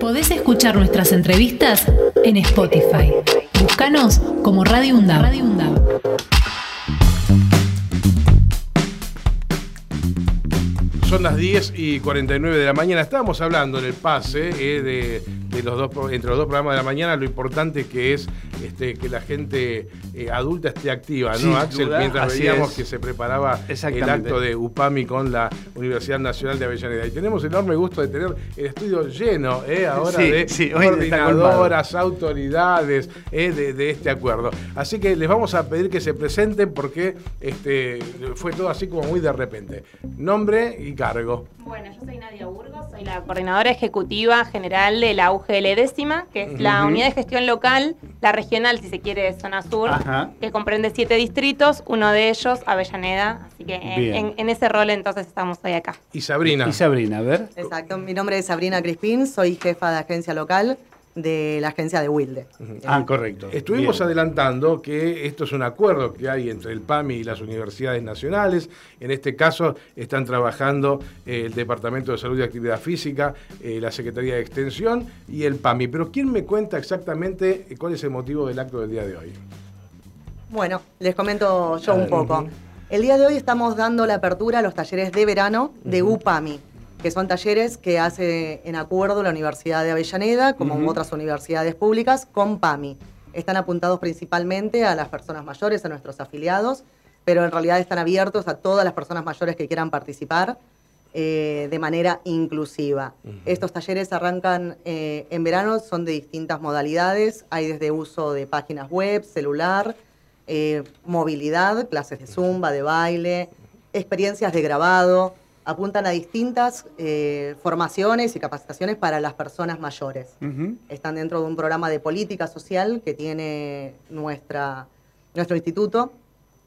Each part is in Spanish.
Podés escuchar nuestras entrevistas en Spotify. Búscanos como Radio UNDAB. Son las 10 y 49 de la mañana. Estábamos hablando en el pase eh, de, de los dos, entre los dos programas de la mañana, lo importante que es este, que la gente eh, adulta esté activa, ¿no, Sin Axel? duda, Mientras veíamos es. que se preparaba el acto de UPAMI con la Universidad Nacional de Avellaneda. Y tenemos el enorme gusto de tener el estudio lleno eh, ahora Sí, de sí, coordinadoras, autoridades eh, de, de este acuerdo. Así que les vamos a pedir que se presenten porque este, fue todo así como muy de repente. Nombre y cargo. Bueno, yo soy Nadia Burgos, soy la coordinadora ejecutiva general de la UGL décima, que es la unidad de gestión local, la regional, si se quiere, de zona sur, Ajá. que comprende siete distritos, uno de ellos Avellaneda. Así que en- en ese rol entonces estamos hoy acá. Y Sabrina. Y Sabrina, a ver. Exacto, mi nombre es Sabrina Crispín, soy jefa de agencia local de la agencia de Wilde. Ah, correcto. Estuvimos Bien. adelantando que esto es un acuerdo que hay entre el PAMI y las universidades nacionales. En este caso están trabajando eh, el Departamento de Salud y Actividad Física, eh, la Secretaría de Extensión y el PAMI. Pero ¿quién me cuenta exactamente eh, cuál es el motivo del acto del día de hoy? Bueno, les comento yo un poco. El día de hoy estamos dando la apertura a los talleres de verano de UPAMI, que son talleres que hace en acuerdo la Universidad de Avellaneda, como otras universidades públicas, con PAMI. Están apuntados principalmente a las personas mayores, a nuestros afiliados, pero en realidad están abiertos a todas las personas mayores que quieran participar eh, de manera inclusiva. Estos talleres arrancan eh, en verano, son de distintas modalidades, hay desde uso de páginas web, celular, eh, movilidad, clases de zumba, de baile, experiencias de grabado, apuntan a distintas eh, formaciones y capacitaciones para las personas mayores. Están dentro de un programa de política social que tiene nuestra, nuestro instituto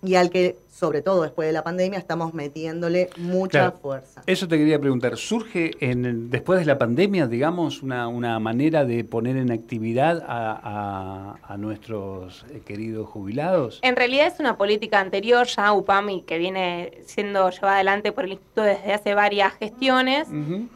y al que, sobre todo después de la pandemia, estamos metiéndole mucha Claro. fuerza. Eso te quería preguntar. ¿Surge en el- después de la pandemia, digamos, una, una manera de poner en actividad a, a- a nuestros eh, queridos jubilados? En realidad es una política anterior, ya UPAMI, que viene siendo llevada adelante por el Instituto desde hace varias gestiones.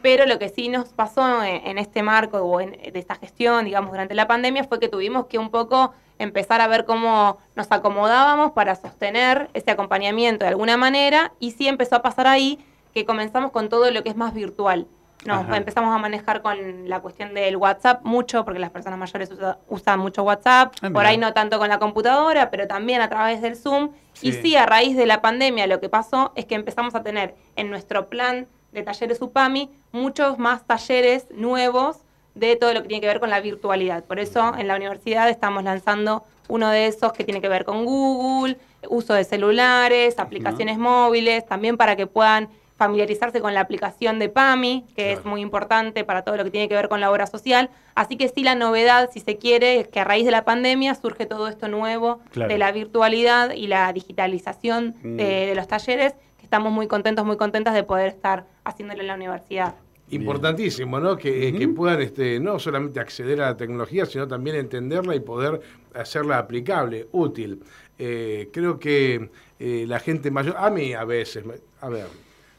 Pero lo que sí nos pasó en, en este marco o en, de esta gestión, digamos, durante la pandemia fue que tuvimos que un poco empezar a ver cómo nos acomodábamos para sostener ese acompañamiento de alguna manera y sí empezó a pasar ahí que comenzamos con todo lo que es más virtual. Nos Ajá. empezamos a manejar con la cuestión del WhatsApp mucho, porque las personas mayores usa- usan mucho WhatsApp, Ah, por ahí no tanto con la computadora, pero también a través del Zoom. Y sí, a raíz de la pandemia lo que pasó es que empezamos a tener en nuestro plan de talleres UPAMI muchos más talleres nuevos de todo lo que tiene que ver con la virtualidad. Por eso en la universidad estamos lanzando uno de esos que tiene que ver con Google, uso de celulares, aplicaciones móviles, también para que puedan familiarizarse con la aplicación de PAMI, que es muy importante para todo lo que tiene que ver con la obra social. Así que sí, la novedad, si se quiere, es que a raíz de la pandemia surge todo esto nuevo Claro. de la virtualidad y la digitalización Mm. de, de los talleres, que estamos muy contentos, muy contentas de poder estar haciéndolo en la universidad. Importantísimo, ¿no? Que, que puedan este, no solamente acceder a la tecnología, sino también entenderla y poder hacerla aplicable, útil. Eh, creo que eh, la gente mayor, a mí a veces, me- a ver,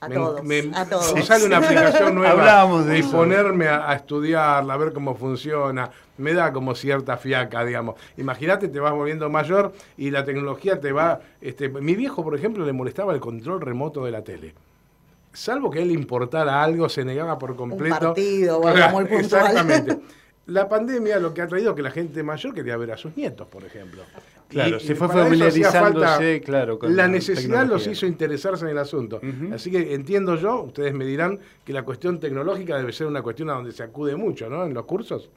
A me, todos, me- a todos. me sale una aplicación nueva Hablábamos de y eso. ponerme a, a estudiarla, a ver cómo funciona, me da como cierta fiaca, digamos. Imagínate, te vas volviendo mayor y la tecnología te va... Este, mi viejo, por ejemplo, le molestaba el control remoto de la tele. Salvo que él le importara algo, se negaba por completo. partido o algo muy puntual. Exactamente. La pandemia lo que ha traído que la gente mayor quería ver a sus nietos, por ejemplo. Claro, se fue para eso hacía familiarizándose, claro, con la la necesidad los hizo interesarse en el asunto. Así que entiendo yo, ustedes me dirán, que la cuestión tecnológica debe ser una cuestión a donde se acude mucho, ¿no? En los cursos.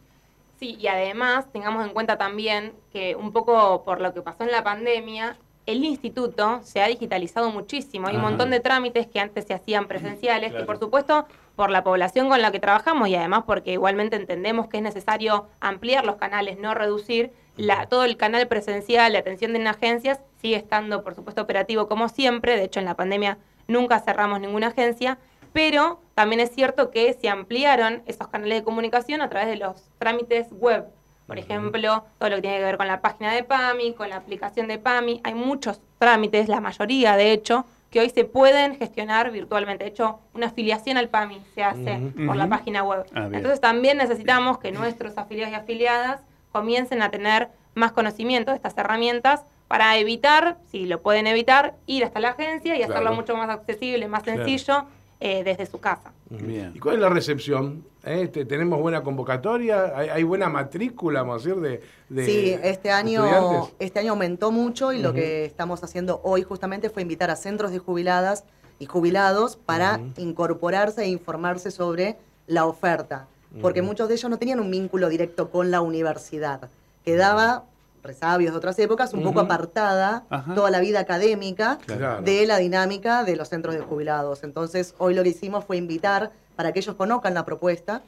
Sí, y además tengamos en cuenta también que un poco por lo que pasó en la pandemia, el instituto se ha digitalizado muchísimo. Hay un montón de trámites que antes se hacían presenciales, Claro. que por supuesto por la población con la que trabajamos y además porque igualmente entendemos que es necesario ampliar los canales, no reducir, la, todo el canal presencial de atención en agencias sigue estando por supuesto operativo como siempre, de hecho en la pandemia nunca cerramos ninguna agencia, pero también es cierto que se ampliaron esos canales de comunicación a través de los trámites web. Por ejemplo, todo lo que tiene que ver con la página de PAMI, con la aplicación de PAMI. Hay muchos trámites, la mayoría de hecho, que hoy se pueden gestionar virtualmente. De hecho, una afiliación al PAMI se hace por la página web. Ah. Entonces también necesitamos que nuestros afiliados y afiliadas comiencen a tener más conocimiento de estas herramientas para evitar, si lo pueden evitar, ir hasta la agencia y Claro. hacerlo mucho más accesible, más Claro. sencillo eh, desde su casa. Bien. ¿Y cuál es la recepción? ¿Eh? Te- ¿Tenemos buena convocatoria? ¿Hay, hay buena matrícula, vamos a decir, de, de sí, este año, estudiantes? este año aumentó mucho y lo que estamos haciendo hoy justamente fue invitar a centros de jubiladas y jubilados para incorporarse e informarse sobre la oferta, porque muchos de ellos no tenían un vínculo directo con la universidad. Quedaba, resabios de otras épocas, un poco apartada Ajá. toda la vida académica Claro. de la dinámica de los centros de jubilados. Entonces, hoy lo que hicimos fue invitar para que ellos conozcan la propuesta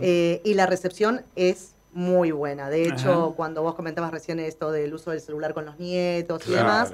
eh, y la recepción es muy buena. De hecho, Ajá. cuando vos comentabas recién esto del uso del celular con los nietos y demás,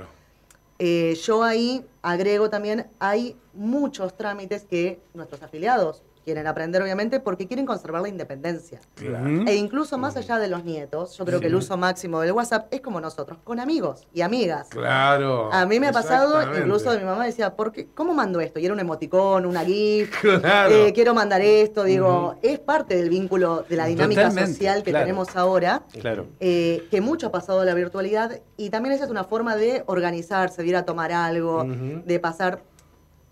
eh, yo ahí agrego también, hay muchos trámites que nuestros afiliados quieren aprender, obviamente, porque quieren conservar la independencia. Claro. E incluso más allá de los nietos, yo creo que el uso máximo del WhatsApp es como nosotros, con amigos y amigas. Claro. A mí me ha pasado, incluso mi mamá decía, ¿por qué? ¿cómo mando esto? Y era un emoticón, una GIF, Claro. eh, quiero mandar esto, digo, es parte del vínculo de la dinámica Totalmente, social que claro. tenemos ahora, Claro. eh, que mucho ha pasado de la virtualidad y también esa es una forma de organizarse, de ir a tomar algo, de pasar,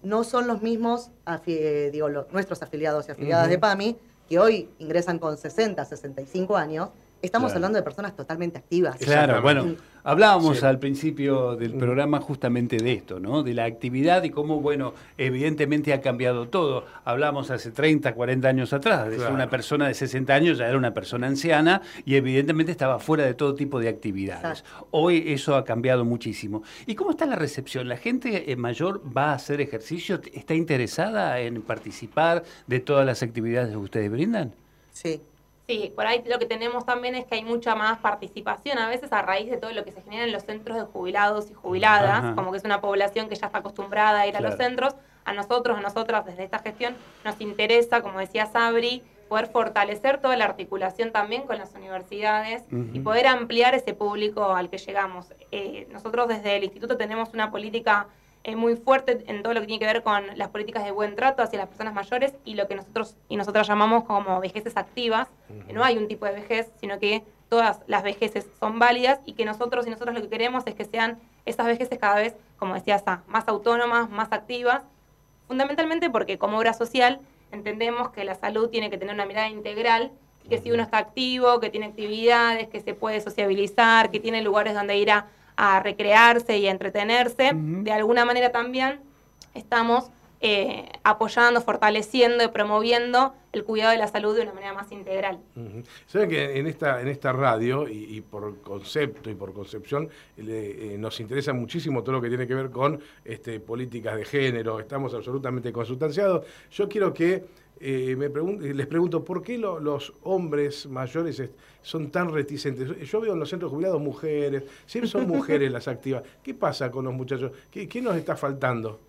no son los mismos, eh, digo, los- nuestros afiliados y afiliadas de PAMI, que hoy ingresan con 60, 65 años, estamos Claro. hablando de personas totalmente activas. Claro, bueno, hablábamos Sí. al principio del Mm. programa justamente de esto, ¿no? De la actividad y cómo, bueno, evidentemente ha cambiado todo. Hablamos hace 30, 40 años atrás, de ser Claro. una persona de 60 años ya era una persona anciana y evidentemente estaba fuera de todo tipo de actividades. Exacto. Hoy eso ha cambiado muchísimo. ¿Y cómo está la recepción? ¿La gente eh, mayor va a hacer ejercicio? ¿Está interesada en participar de todas las actividades que ustedes brindan? Sí. Sí, por ahí lo que tenemos también es que hay mucha más participación a veces a raíz de todo lo que se genera en los centros de jubilados y jubiladas, Ajá. como que es una población que ya está acostumbrada a ir a los centros. A nosotros, a nosotras desde esta gestión nos interesa, como decía Sabri, poder fortalecer toda la articulación también con las universidades y poder ampliar ese público al que llegamos. Eh, nosotros desde el instituto tenemos una política eh, muy fuerte en todo lo que tiene que ver con las políticas de buen trato hacia las personas mayores y lo que nosotros y nosotras llamamos como vejeces activas. que No hay un tipo de vejez, sino que todas las vejeces son válidas y que nosotros y nosotros lo que queremos es que sean esas vejeces cada vez, como decía Sa, más autónomas, más activas, fundamentalmente porque como obra social entendemos que la salud tiene que tener una mirada integral y que si uno está activo, que tiene actividades, que se puede sociabilizar, que tiene lugares donde ir a, a recrearse y a entretenerse, de alguna manera también estamos eh, apoyando, fortaleciendo y promoviendo el cuidado de la salud de una manera más integral. Ujú. Saben que en esta, en esta radio, y, y por concepto y por concepción, le- eh, nos interesa muchísimo todo lo que tiene que ver con este, políticas de género, estamos absolutamente consustanciados. Yo quiero que eh, me pregun- les pregunto, ¿por qué lo- los hombres mayores son tan reticentes? Yo veo en los centros jubilados mujeres, siempre son mujeres las activas. ¿Qué pasa con los muchachos? ¿Qué, qué nos está faltando?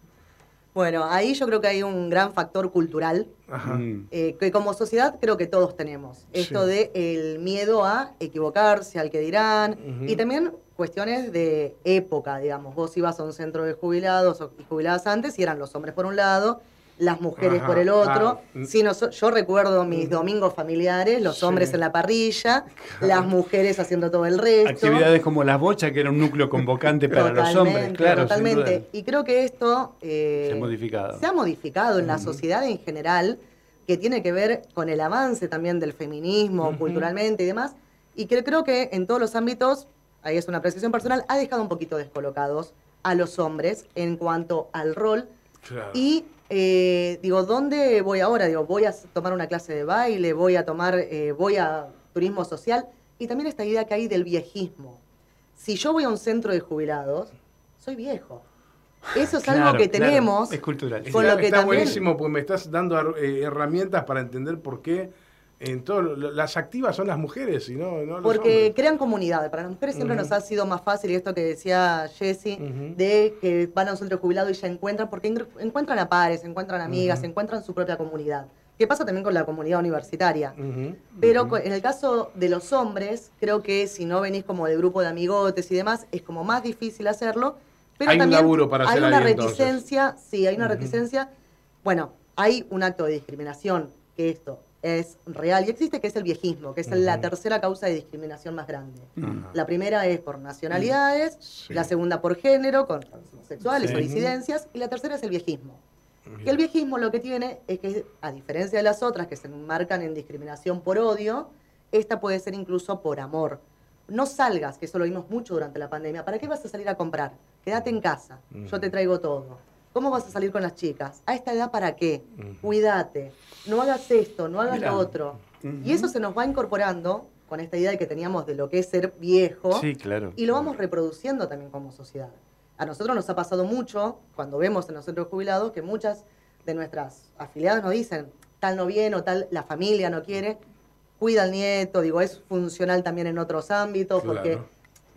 Bueno, ahí yo creo que hay un gran factor cultural Ajá. Mm. eh, que como sociedad creo que todos tenemos. Esto Sí. de el miedo a equivocarse, al que dirán, y también cuestiones de época, digamos. Vos ibas a un centro de jubilados o- y jubiladas antes y eran los hombres por un lado, las mujeres Ajá, por el otro. ah, Si noso- yo recuerdo mis domingos familiares, los Sí. hombres en la parrilla, las mujeres haciendo todo el resto. Actividades como las bochas, que era un núcleo convocante para los hombres, claro. Totalmente. Y creo que esto eh, Se ha modificado. se ha modificado en la sociedad en general, que tiene que ver con el avance también del feminismo, culturalmente y demás. Y que creo que en todos los ámbitos, ahí es una apreciación personal, ha dejado un poquito descolocados a los hombres en cuanto al rol. Claro. Y eh, digo, ¿dónde voy ahora? Digo, voy a tomar una clase de baile, voy a tomar, eh, voy a turismo social. Y también esta idea que hay del viejismo. Si yo voy a un centro de jubilados, soy viejo. Eso es Claro, algo que claro, tenemos. es cultural. con está, lo que está también- buenísimo porque me estás dando eh, herramientas para entender por qué en todo las activas son las mujeres y no, no los Porque hombres. crean comunidad. Para las mujeres siempre nos ha sido más fácil, y esto que decía Jessie, Ujú. de que van a un centro jubilado y ya encuentran, porque en- encuentran a pares, encuentran amigas, encuentran su propia comunidad. ¿Qué pasa también con la comunidad universitaria? Pero en el caso de los hombres, creo que si no venís como del grupo de amigotes y demás, es como más difícil hacerlo. Pero Hay un también laburo para hay hacer una ahí, entonces. reticencia, sí, hay una reticencia. Bueno, hay un acto de discriminación que esto es real y existe, que es el viejismo, que es la tercera causa de discriminación más grande. La primera es por nacionalidades, Sí. la segunda por género, con homosexuales Sí. o disidencias, y la tercera es el viejismo. Que el viejismo lo que tiene es que, a diferencia de las otras que se enmarcan en discriminación por odio, esta puede ser incluso por amor. No salgas, que eso lo vimos mucho durante la pandemia. ¿Para qué vas a salir a comprar? Quédate en casa, yo te traigo todo. ¿Cómo vas a salir con las chicas? ¿A esta edad para qué? Cuídate, no hagas esto, no hagas Mirá. lo otro. Y eso se nos va incorporando con esta idea de que teníamos de lo que es ser viejo. Sí, claro. Y lo vamos reproduciendo también como sociedad. A nosotros nos ha pasado mucho, cuando vemos en los centros jubilados, que muchas de nuestras afiliadas nos dicen, tal no viene o tal la familia no quiere, cuida al nieto, digo, es funcional también en otros ámbitos, porque.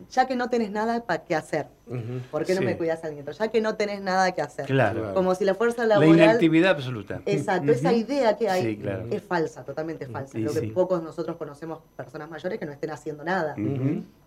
Ya que no tenés nada para qué hacer, Ujú. ¿por qué no Sí. me cuidas al nieto? Ya que no tenés nada que hacer. Claro. Como si la fuerza La laboral... inactividad absoluta. Exacto, esa idea que hay Sí, claro. es falsa, totalmente falsa. Creo que pocos nosotros conocemos personas mayores que no estén haciendo nada.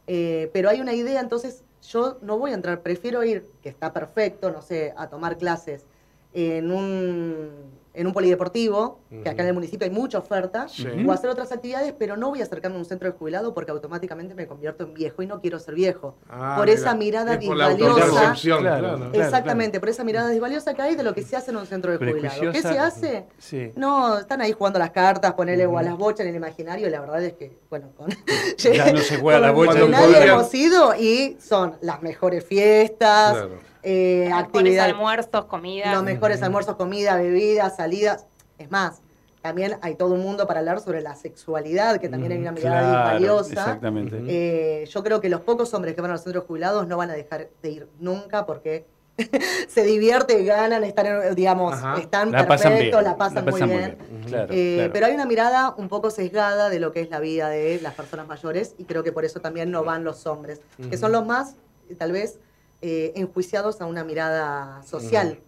Eh, pero hay una idea, entonces yo no voy a entrar, prefiero ir, que está perfecto, no sé, a tomar clases en un, en un polideportivo, que acá en el municipio hay mucha oferta, Sí. o hacer otras actividades, pero no voy a acercarme a un centro de jubilado porque automáticamente me convierto en viejo y no quiero ser viejo. Ah, por mira. esa mirada Es por la disvaliosa. Claro. claro. Claro, Exactamente, por esa mirada disvaliosa que hay de lo que se hace en un centro de jubilado. ¿Qué se hace? Sí. No, están ahí jugando las cartas, ponerle o a las bochas en el imaginario, y la verdad es que, bueno, con, Ya no se juega con la bocha. Podrían- hemos ido y son las mejores fiestas, Eh, Mejores actividades, almuerzos, comida. los mejores almuerzos, comida, bebidas, salidas. Es más, también hay todo un mundo para hablar sobre la sexualidad, que también hay una mirada Claro, disvaliosa. Exactamente. Eh, yo creo que los pocos hombres que van a los centros jubilados no van a dejar de ir nunca porque se divierten, ganan, están, en- digamos, Ajá. están La pasan perfectos, bien. la pasan, muy bien. Claro, Eh, claro. Pero hay una mirada un poco sesgada de lo que es la vida de las personas mayores y creo que por eso también no van los hombres, que son los más, tal vez, eh, enjuiciados a una mirada social.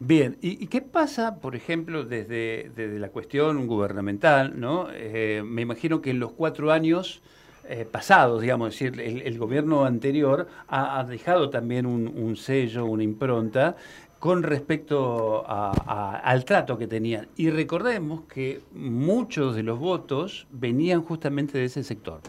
Bien, ¿Y, qué pasa, por ejemplo, desde, la cuestión gubernamental? ¿no? Eh, me imagino que en los cuatro años eh, pasados, digamos, es decir, el, gobierno anterior ha, dejado también un, sello, una impronta con respecto a- al trato que tenían. Y recordemos que muchos de los votos venían justamente de ese sector.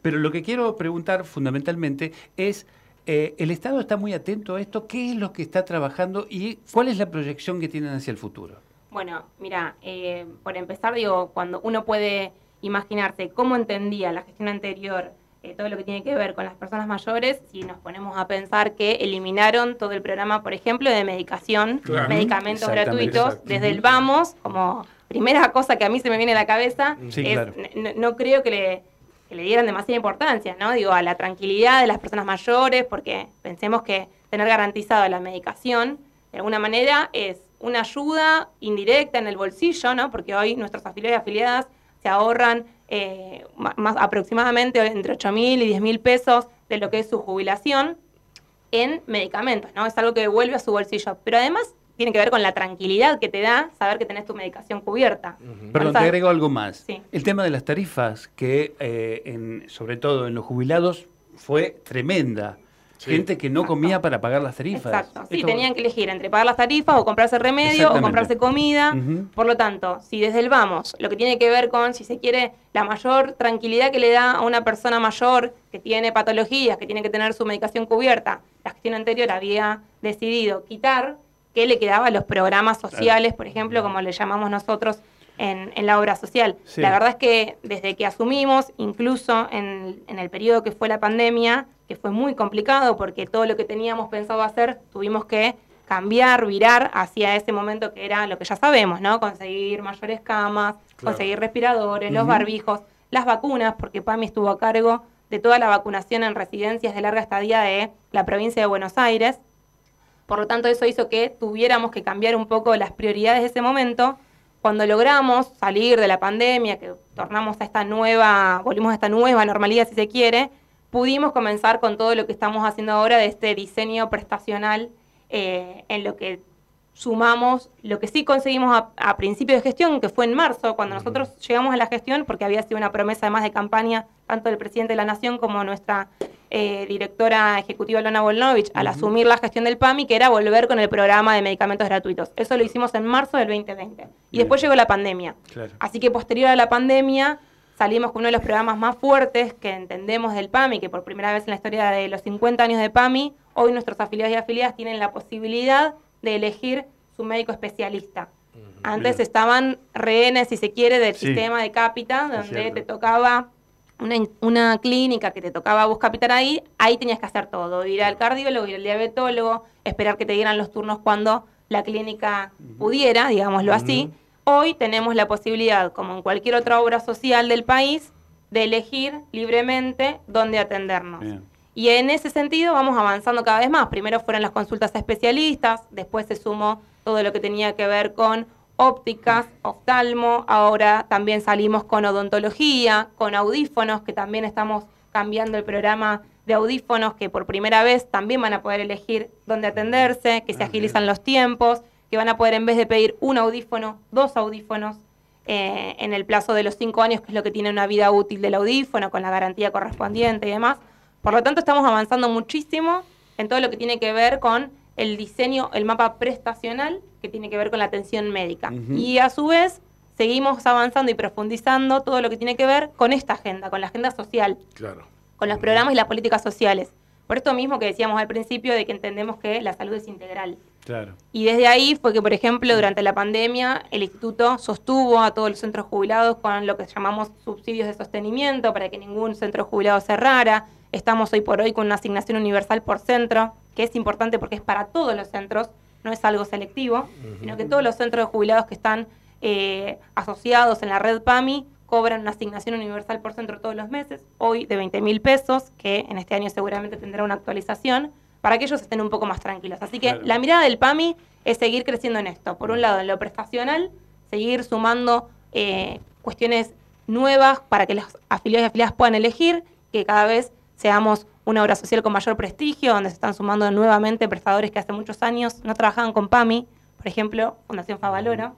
Pero lo que quiero preguntar fundamentalmente es... Eh, ¿El Estado está muy atento a esto? ¿Qué es lo que está trabajando y cuál es la proyección que tienen hacia el futuro? Bueno, mira, eh, por empezar, digo, cuando uno puede imaginarse cómo entendía la gestión anterior eh, todo lo que tiene que ver con las personas mayores, si nos ponemos a pensar que eliminaron todo el programa, por ejemplo, de medicación, Claro. medicamentos gratuitos, exacto. desde el vamos, como primera cosa que a mí se me viene a la cabeza, Sí, es, claro. no, creo que le, que le dieran demasiada importancia, ¿no? Digo, a la tranquilidad de las personas mayores, porque pensemos que tener garantizada la medicación, de alguna manera, es una ayuda indirecta en el bolsillo, ¿no? Porque hoy nuestros afiliados y afiliadas se ahorran eh, más aproximadamente entre 8 mil y 10 mil pesos de lo que es su jubilación en medicamentos, ¿no? Es algo que devuelve a su bolsillo. Pero además tiene que ver con la tranquilidad que te da saber que tenés tu medicación cubierta. Perdón, te agrego algo más. Sí. El tema de las tarifas, que eh, en- sobre todo en los jubilados fue tremenda. Sí. Gente que no comía para pagar las tarifas. Exacto. Sí, Esto- tenían que elegir entre pagar las tarifas o comprarse remedio o comprarse comida. Por lo tanto, si desde el vamos, lo que tiene que ver con, si se quiere, la mayor tranquilidad que le da a una persona mayor que tiene patologías, que tiene que tener su medicación cubierta, la gestión anterior había decidido quitar, que le quedaba a los programas sociales, por ejemplo, como le llamamos nosotros en, en la obra social. Sí. La verdad es que desde que asumimos, incluso en, en el periodo que fue la pandemia, que fue muy complicado porque todo lo que teníamos pensado hacer tuvimos que cambiar, virar hacia ese momento que era lo que ya sabemos, ¿no? Conseguir mayores camas, Claro. conseguir respiradores, los barbijos, las vacunas, porque PAMI estuvo a cargo de toda la vacunación en residencias de larga estadía de la provincia de Buenos Aires. Por lo tanto, eso hizo que tuviéramos que cambiar un poco las prioridades de ese momento. Cuando logramos salir de la pandemia, que tornamos a esta nueva, volvimos a esta nueva normalidad si se quiere, pudimos comenzar con todo lo que estamos haciendo ahora de este diseño prestacional eh, en lo que sumamos lo que sí conseguimos a, a principio de gestión, que fue en marzo, cuando nosotros llegamos a la gestión, porque había sido una promesa además de campaña tanto del presidente de la Nación como nuestra eh, directora ejecutiva Lona Volnovich al asumir la gestión del PAMI, que era volver con el programa de medicamentos gratuitos. Eso lo hicimos en marzo del 2020. Y después llegó la pandemia. Así que posterior a la pandemia salimos con uno de los programas más fuertes que entendemos del PAMI, que por primera vez en la historia de los 50 años de PAMI, hoy nuestros afiliados y afiliadas tienen la posibilidad de elegir su médico especialista. Antes estaban rehenes, si se quiere, del sistema de Capita, donde te tocaba una, clínica que te tocaba vos capitar ahí, ahí tenías que hacer todo, ir al cardiólogo, ir al diabetólogo, esperar que te dieran los turnos cuando la clínica pudiera, digámoslo así. Hoy tenemos la posibilidad, como en cualquier otra obra social del país, de elegir libremente dónde atendernos. Y en ese sentido vamos avanzando cada vez más. Primero fueron las consultas a especialistas, después se sumó todo lo que tenía que ver con ópticas, oftalmo, ahora también salimos con odontología, con audífonos, que también estamos cambiando el programa de audífonos, que por primera vez también van a poder elegir dónde atenderse, que se ah, agilizan los tiempos, que van a poder en vez de pedir un audífono, dos audífonos eh, en el plazo de los cinco años, que es lo que tiene una vida útil del audífono, con la garantía correspondiente y demás. Por lo tanto, estamos avanzando muchísimo en todo lo que tiene que ver con el diseño, el mapa prestacional que tiene que ver con la atención médica. Y a su vez, seguimos avanzando y profundizando todo lo que tiene que ver con esta agenda, con la agenda social. Claro. Con los programas y las políticas sociales. Por esto mismo que decíamos al principio de que entendemos que la salud es integral. Claro. Y desde ahí fue que, por ejemplo, durante la pandemia, el instituto sostuvo a todos los centros jubilados con lo que llamamos subsidios de sostenimiento para que ningún centro jubilado cerrara. Estamos hoy por hoy con una asignación universal por centro, que es importante porque es para todos los centros, no es algo selectivo, sino que todos los centros de jubilados que están eh, asociados en la red PAMI cobran una asignación universal por centro todos los meses, hoy de 20 mil pesos, que en este año seguramente tendrá una actualización, para que ellos estén un poco más tranquilos. Así que la mirada del PAMI es seguir creciendo en esto. Por un lado, en lo prestacional, seguir sumando eh, cuestiones nuevas para que los afiliados y afiliadas puedan elegir, que cada vez seamos una obra social con mayor prestigio, donde se están sumando nuevamente prestadores que hace muchos años no trabajaban con PAMI, por ejemplo, Fundación Favaloro.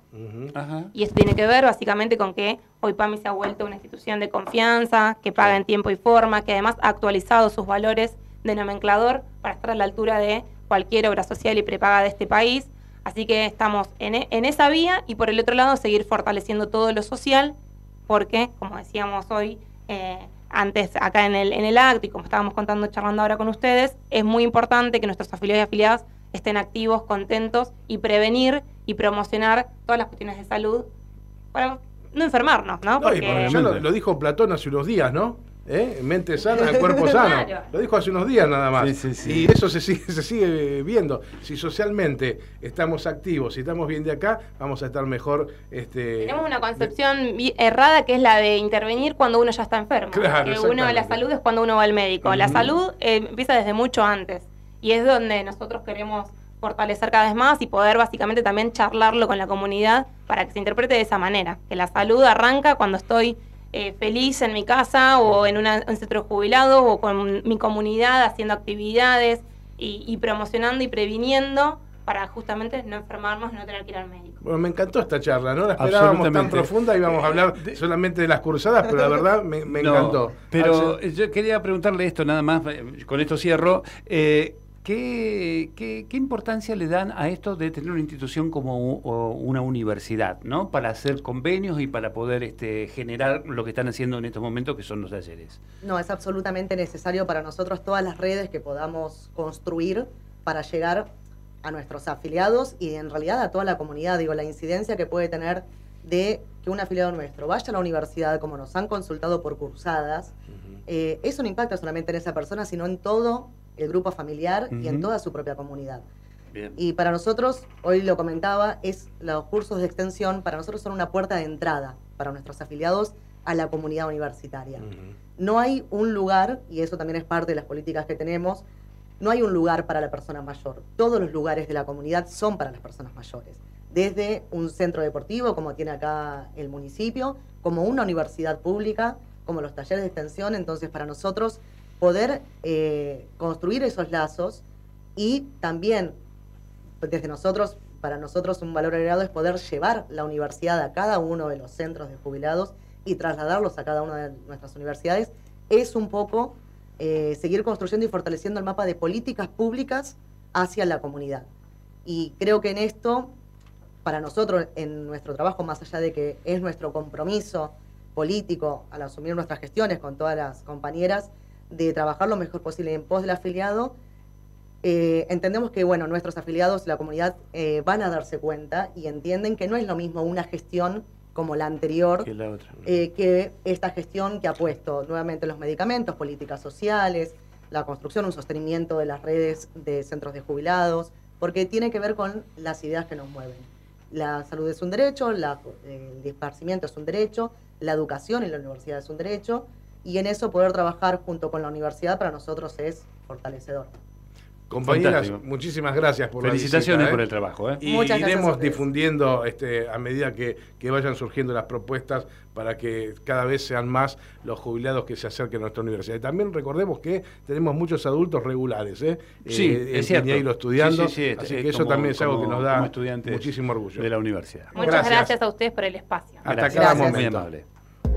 Y esto tiene que ver básicamente con que hoy PAMI se ha vuelto una institución de confianza, que paga en tiempo y forma, que además ha actualizado sus valores de nomenclador para estar a la altura de cualquier obra social y prepaga de este país. Así que estamos en, e, en esa vía y por el otro lado seguir fortaleciendo todo lo social, porque, como decíamos hoy, eh, antes acá en el, en el acto y como estábamos contando, charlando ahora con ustedes, es muy importante que nuestros afiliados y afiliadas estén activos, contentos y prevenir y promocionar todas las cuestiones de salud para no enfermarnos, ¿no? Porque... lo, dijo Platón hace unos días, ¿no? ¿Eh? Mente sana, cuerpo sano. Lo dijo hace unos días nada más. Y eso se sigue, se sigue viendo. Si socialmente estamos activos, si estamos bien de acá, vamos a estar mejor. Este, Tenemos una concepción errada que es la de intervenir cuando uno ya está enfermo. que uno, la salud es cuando uno va al médico. La salud eh, empieza desde mucho antes. Y es donde nosotros queremos fortalecer cada vez más y poder básicamente también charlarlo con la comunidad para que se interprete de esa manera. Que la salud arranca cuando estoy eh, feliz en mi casa o en un centro jubilado o con mi comunidad haciendo actividades y, promocionando y previniendo para justamente no enfermarnos y no tener que ir al médico. Bueno, me encantó esta charla, no la esperábamos tan profunda, íbamos a hablar solamente de las cursadas, pero la verdad me, encantó. Pero yo quería preguntarle esto nada más, eh, con esto cierro. Eh, ¿Qué, qué, importancia le dan a esto de tener una institución como una universidad, ¿no? Para hacer convenios y para poder este, generar lo que están haciendo en estos momentos, que son los talleres. No, es absolutamente necesario para nosotros todas las redes que podamos construir para llegar a nuestros afiliados y en realidad a toda la comunidad. Digo, la incidencia que puede tener de que un afiliado nuestro vaya a la universidad, como nos han consultado por cursadas, eh, eso no impacta solamente en esa persona, sino en todo el grupo familiar y en toda su propia comunidad. Y para nosotros, hoy lo comentaba, es los cursos de extensión, para nosotros son una puerta de entrada para nuestros afiliados a la comunidad universitaria. No hay un lugar, y eso también es parte de las políticas que tenemos, no hay un lugar para la persona mayor. Todos los lugares de la comunidad son para las personas mayores. Desde un centro deportivo, como tiene acá el municipio, como una universidad pública, como los talleres de extensión. Entonces, para nosotros poder eh, construir esos lazos y también desde nosotros, para nosotros un valor agregado es poder llevar la universidad a cada uno de los centros de jubilados y trasladarlos a cada una de nuestras universidades, es un poco eh, seguir construyendo y fortaleciendo el mapa de políticas públicas hacia la comunidad. Y creo que en esto, para nosotros, en nuestro trabajo, más allá de que es nuestro compromiso político al asumir nuestras gestiones con todas las compañeras, de trabajar lo mejor posible en pos del afiliado, eh, entendemos que bueno, nuestros afiliados, la comunidad, eh, van a darse cuenta y entienden que no es lo mismo una gestión como la anterior Que la otra. eh, que esta gestión que ha puesto nuevamente los medicamentos, políticas sociales, la construcción, un sostenimiento de las redes de centros de jubilados, porque tiene que ver con las ideas que nos mueven. La salud es un derecho, la- el esparcimiento es un derecho, la educación en la universidad es un derecho, y en eso poder trabajar junto con la universidad para nosotros es fortalecedor. Compañeras, Fantástico. muchísimas gracias por Felicitaciones la visita, ¿eh? por el trabajo. ¿eh? Y Muchas gracias a iremos difundiendo este, a medida que, que vayan surgiendo las propuestas para que cada vez sean más los jubilados que se acerquen a nuestra universidad. Y también recordemos que tenemos muchos adultos regulares, ¿eh? Sí, Eh, es cierto. Estudiando, Sí, sí, sí, así eh, que eso como- también es algo que nos da muchísimo orgullo. De la universidad. Muchas Gracias. gracias a ustedes por el espacio. Hasta Gracias. cada Gracias. Muy momento. amable.